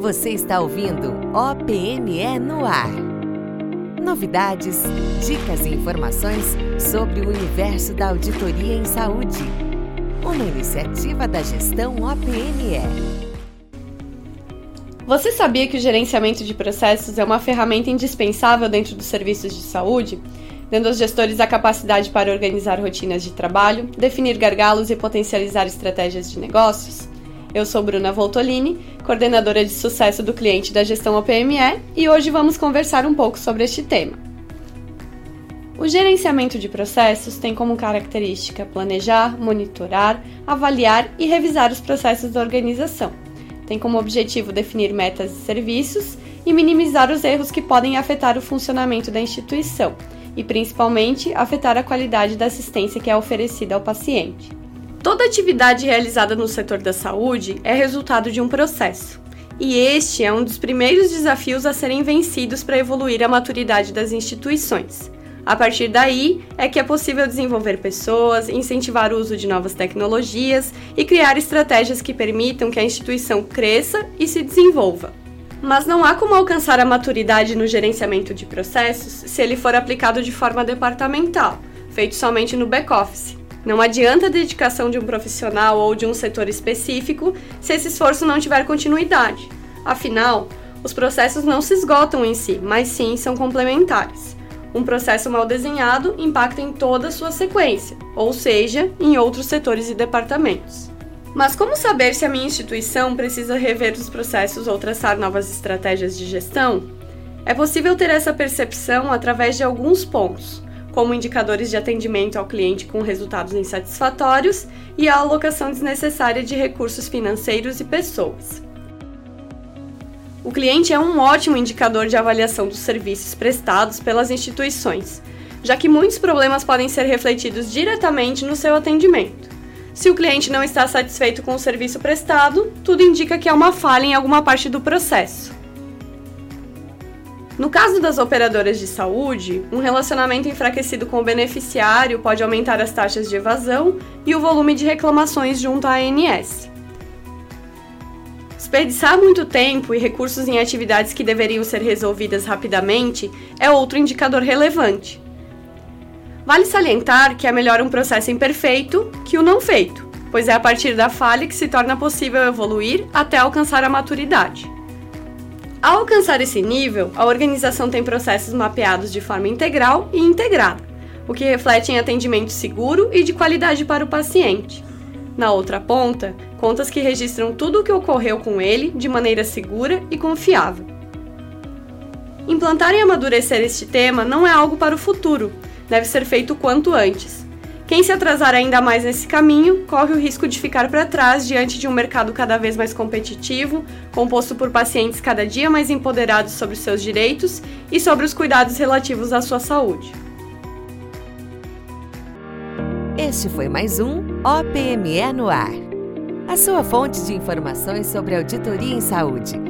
Você está ouvindo OPME no ar. Novidades, dicas e informações sobre o universo da auditoria em saúde. Uma iniciativa da gestão OPME. Você sabia que o gerenciamento de processos é uma ferramenta indispensável dentro dos serviços de saúde, dando aos gestores a capacidade para organizar rotinas de trabalho, definir gargalos e potencializar estratégias de negócios? Eu sou Bruna Voltolini, coordenadora de sucesso do cliente da gestão OPME, e hoje vamos conversar um pouco sobre este tema. O gerenciamento de processos tem como característica planejar, monitorar, avaliar e revisar os processos da organização. Tem como objetivo definir metas e serviços e minimizar os erros que podem afetar o funcionamento da instituição e, principalmente, afetar a qualidade da assistência que é oferecida ao paciente. Toda atividade realizada no setor da saúde é resultado de um processo. E este é um dos primeiros desafios a serem vencidos para evoluir a maturidade das instituições. A partir daí é que é possível desenvolver pessoas, incentivar o uso de novas tecnologias e criar estratégias que permitam que a instituição cresça e se desenvolva. Mas não há como alcançar a maturidade no gerenciamento de processos se ele for aplicado de forma departamental, feito somente no back-office. Não adianta a dedicação de um profissional ou de um setor específico se esse esforço não tiver continuidade. Afinal, os processos não se esgotam em si, mas sim são complementares. Um processo mal desenhado impacta em toda a sua sequência, ou seja, em outros setores e departamentos. Mas como saber se a minha instituição precisa rever os processos ou traçar novas estratégias de gestão? É possível ter essa percepção através de alguns pontos como indicadores de atendimento ao cliente com resultados insatisfatórios e a alocação desnecessária de recursos financeiros e pessoas. O cliente é um ótimo indicador de avaliação dos serviços prestados pelas instituições, já que muitos problemas podem ser refletidos diretamente no seu atendimento. Se o cliente não está satisfeito com o serviço prestado, tudo indica que há uma falha em alguma parte do processo. No caso das operadoras de saúde, um relacionamento enfraquecido com o beneficiário pode aumentar as taxas de evasão e o volume de reclamações junto à ANS. Desperdiçar muito tempo e recursos em atividades que deveriam ser resolvidas rapidamente é outro indicador relevante. Vale salientar que é melhor um processo imperfeito que o não feito, pois é a partir da falha que se torna possível evoluir até alcançar a maturidade. Ao alcançar esse nível, a organização tem processos mapeados de forma integral e integrada, o que reflete em atendimento seguro e de qualidade para o paciente. Na outra ponta, contas que registram tudo o que ocorreu com ele de maneira segura e confiável. Implantar e amadurecer este tema não é algo para o futuro, deve ser feito quanto antes, quem se atrasar ainda mais nesse caminho corre o risco de ficar para trás diante de um mercado cada vez mais competitivo, composto por pacientes cada dia mais empoderados sobre seus direitos e sobre os cuidados relativos à sua saúde. Este foi mais um OPME no Ar. A sua fonte de informações sobre auditoria em saúde